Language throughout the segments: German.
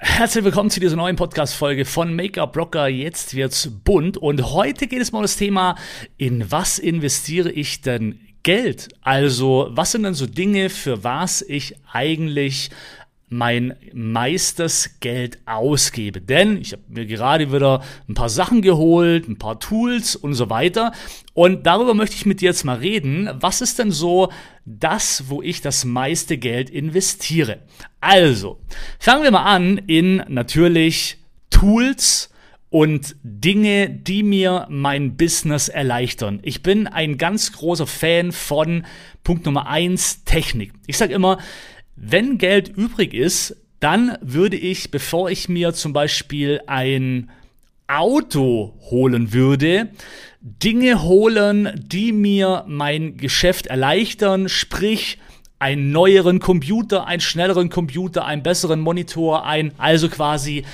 Herzlich willkommen zu dieser neuen Podcast-Folge von Make-up Rocker. Jetzt wird's bunt und heute geht es mal um das Thema, in was investiere ich denn Geld? Also, was sind denn so Dinge, für was ich eigentlich mein meistes Geld ausgebe. Denn ich habe mir gerade wieder ein paar Sachen geholt, ein paar Tools und so weiter. Und darüber möchte ich mit dir jetzt mal reden. Was ist denn so das, wo ich das meiste Geld investiere? Also, fangen wir mal an in natürlich Tools, und Dinge, die mir mein Business erleichtern. Ich bin ein ganz großer Fan von Punkt Nummer eins Technik. Ich sage immer, wenn Geld übrig ist, dann würde ich, bevor ich mir zum Beispiel ein Auto holen würde, Dinge holen, die mir mein Geschäft erleichtern, sprich einen neueren Computer, einen schnelleren Computer, einen besseren Monitor, ein also quasi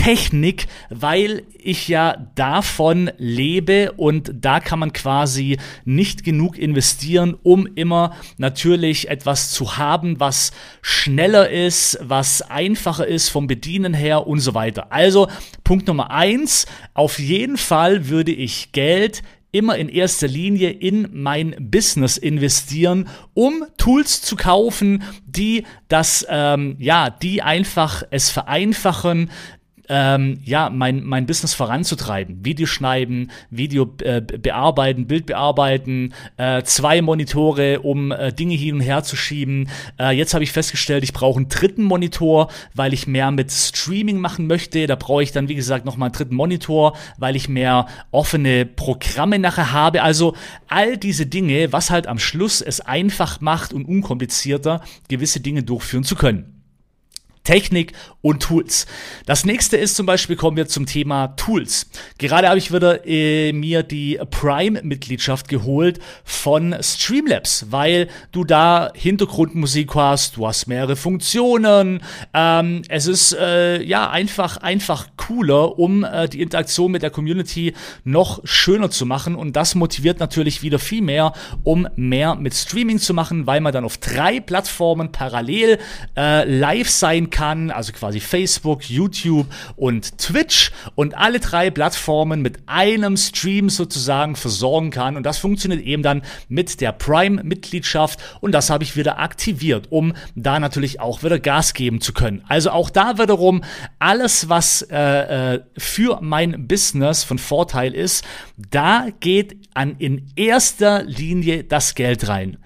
Technik, weil ich ja davon lebe und da kann man quasi nicht genug investieren, um immer natürlich etwas zu haben, was schneller ist, was einfacher ist vom Bedienen her und so weiter. Also Punkt Nummer eins, auf jeden Fall würde ich Geld immer in erster Linie in mein Business investieren, um Tools zu kaufen, die das, ähm, ja, die einfach es vereinfachen, ähm, ja, mein, mein Business voranzutreiben. Video schneiden, Video äh, bearbeiten, Bild bearbeiten, äh, zwei Monitore, um äh, Dinge hin und her zu schieben. Äh, jetzt habe ich festgestellt, ich brauche einen dritten Monitor, weil ich mehr mit Streaming machen möchte. Da brauche ich dann, wie gesagt, nochmal einen dritten Monitor, weil ich mehr offene Programme nachher habe. Also all diese Dinge, was halt am Schluss es einfach macht und unkomplizierter, gewisse Dinge durchführen zu können. Technik und Tools. Das nächste ist zum Beispiel, kommen wir zum Thema Tools. Gerade habe ich wieder äh, mir die Prime-Mitgliedschaft geholt von Streamlabs, weil du da Hintergrundmusik hast, du hast mehrere Funktionen. Ähm, es ist äh, ja einfach, einfach cooler, um äh, die Interaktion mit der Community noch schöner zu machen. Und das motiviert natürlich wieder viel mehr, um mehr mit Streaming zu machen, weil man dann auf drei Plattformen parallel äh, live sein kann, also quasi Facebook, YouTube und Twitch und alle drei Plattformen mit einem Stream sozusagen versorgen kann und das funktioniert eben dann mit der Prime-Mitgliedschaft und das habe ich wieder aktiviert, um da natürlich auch wieder Gas geben zu können. Also auch da wiederum alles, was äh, äh für mein Business von Vorteil ist, da geht an in erster Linie das Geld rein.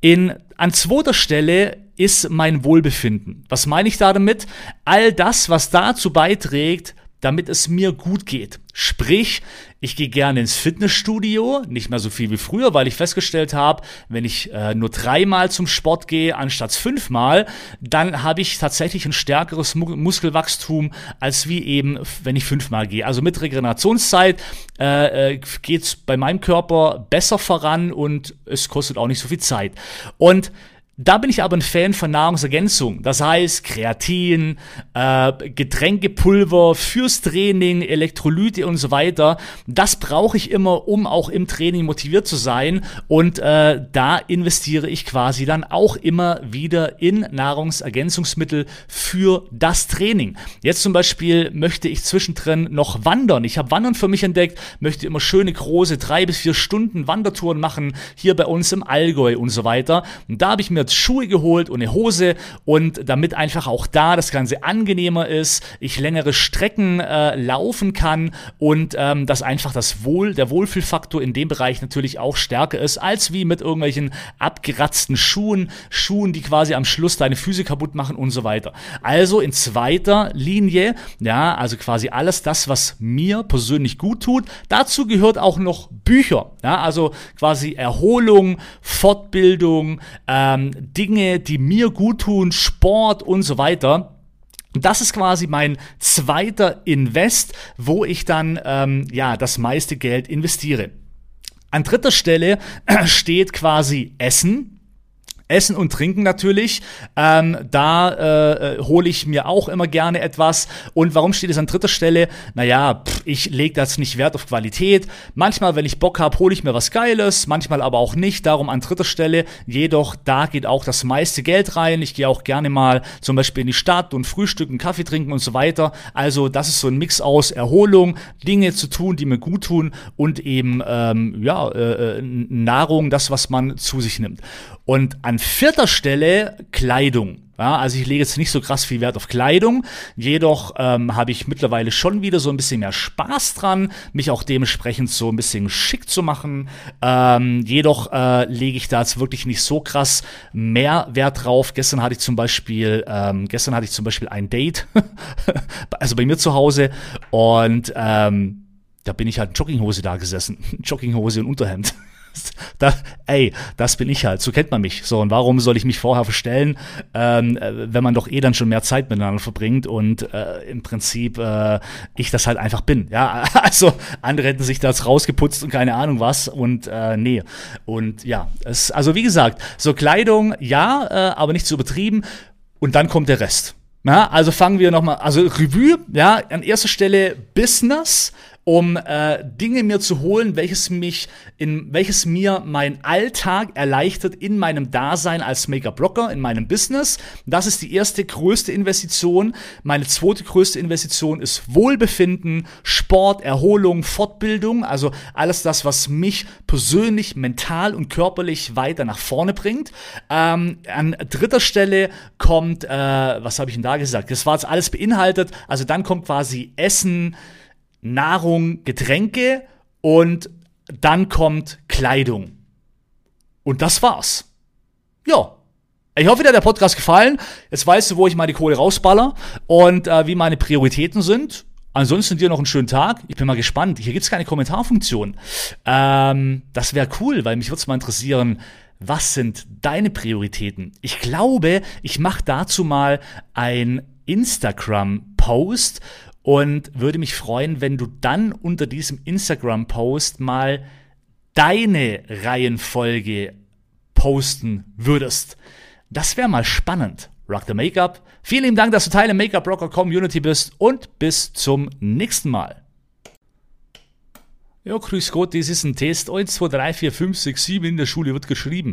In, an zweiter Stelle ist mein Wohlbefinden. Was meine ich da damit? All das, was dazu beiträgt, damit es mir gut geht. Sprich, ich gehe gerne ins Fitnessstudio, nicht mehr so viel wie früher, weil ich festgestellt habe, wenn ich äh, nur dreimal zum Sport gehe anstatt fünfmal, dann habe ich tatsächlich ein stärkeres Mu Muskelwachstum als wie eben, wenn ich fünfmal gehe. Also mit Regenerationszeit äh, äh, geht es bei meinem Körper besser voran und es kostet auch nicht so viel Zeit. Und da bin ich aber ein Fan von Nahrungsergänzung. Das heißt Kreatin, äh, Getränkepulver fürs Training, Elektrolyte und so weiter. Das brauche ich immer, um auch im Training motiviert zu sein. Und äh, da investiere ich quasi dann auch immer wieder in Nahrungsergänzungsmittel für das Training. Jetzt zum Beispiel möchte ich zwischendrin noch wandern. Ich habe Wandern für mich entdeckt, möchte immer schöne große drei bis vier Stunden Wandertouren machen, hier bei uns im Allgäu und so weiter. Und da habe ich mir jetzt Schuhe geholt und eine Hose und damit einfach auch da das Ganze angenehmer ist, ich längere Strecken äh, laufen kann und ähm, dass einfach das Wohl, der Wohlfühlfaktor in dem Bereich natürlich auch stärker ist, als wie mit irgendwelchen abgeratzten Schuhen, Schuhen, die quasi am Schluss deine Füße kaputt machen und so weiter. Also in zweiter Linie, ja, also quasi alles das, was mir persönlich gut tut. Dazu gehört auch noch Bücher, ja, also quasi Erholung, Fortbildung, ähm, Dinge, die mir gut tun, Sport und so weiter. Das ist quasi mein zweiter Invest, wo ich dann ähm, ja das meiste Geld investiere. An dritter Stelle steht quasi Essen. Essen und Trinken natürlich. Ähm, da äh, äh, hole ich mir auch immer gerne etwas. Und warum steht es an dritter Stelle? Naja, pff, ich lege das nicht Wert auf Qualität. Manchmal, wenn ich Bock habe, hole ich mir was Geiles, manchmal aber auch nicht. Darum an dritter Stelle. Jedoch, da geht auch das meiste Geld rein. Ich gehe auch gerne mal zum Beispiel in die Stadt und frühstücken, Kaffee trinken und so weiter. Also das ist so ein Mix aus Erholung, Dinge zu tun, die mir gut tun und eben ähm, ja äh, äh Nahrung, das, was man zu sich nimmt. Und an vierter Stelle Kleidung. Ja, also ich lege jetzt nicht so krass viel Wert auf Kleidung, jedoch ähm, habe ich mittlerweile schon wieder so ein bisschen mehr Spaß dran, mich auch dementsprechend so ein bisschen schick zu machen. Ähm, jedoch äh, lege ich da jetzt wirklich nicht so krass mehr Wert drauf. Gestern hatte ich zum Beispiel, ähm, gestern hatte ich zum Beispiel ein Date, also bei mir zu Hause und ähm, da bin ich halt in Jogginghose da gesessen, Jogginghose und Unterhemd. da, ey, das bin ich halt, so kennt man mich. So, und warum soll ich mich vorher verstellen, ähm, äh, wenn man doch eh dann schon mehr Zeit miteinander verbringt und äh, im Prinzip äh, ich das halt einfach bin. Ja, also andere hätten sich das rausgeputzt und keine Ahnung was und äh, nee. Und ja, es, also wie gesagt, so Kleidung, ja, äh, aber nicht zu übertrieben. Und dann kommt der Rest. Ja, also fangen wir nochmal, also Revue, ja, an erster Stelle Business, um äh, Dinge mir zu holen, welches mich in welches mir mein Alltag erleichtert in meinem Dasein als Make-up-Blogger, in meinem Business. Das ist die erste größte Investition. Meine zweite größte Investition ist Wohlbefinden, Sport, Erholung, Fortbildung, also alles das, was mich persönlich, mental und körperlich weiter nach vorne bringt. Ähm, an dritter Stelle kommt, äh, was habe ich denn da gesagt? Das war jetzt alles beinhaltet. Also dann kommt quasi Essen, Nahrung, Getränke und dann kommt Kleidung. Und das war's. Ja. Ich hoffe, dir hat der Podcast gefallen. Jetzt weißt du, wo ich meine Kohle rausballer und äh, wie meine Prioritäten sind. Ansonsten dir noch einen schönen Tag. Ich bin mal gespannt. Hier gibt's keine Kommentarfunktion. Ähm, das wäre cool, weil mich würde mal interessieren, was sind deine Prioritäten? Ich glaube, ich mache dazu mal ein Instagram-Post und würde mich freuen, wenn du dann unter diesem Instagram-Post mal deine Reihenfolge posten würdest. Das wäre mal spannend. Rock the Make-up. Vielen lieben Dank, dass du Teil der Make-up Rocker Community bist und bis zum nächsten Mal. Ja, grüß Gott, das ist ein Test. 1, 2, 3, 4, 5, 6, 7 in der Schule wird geschrieben.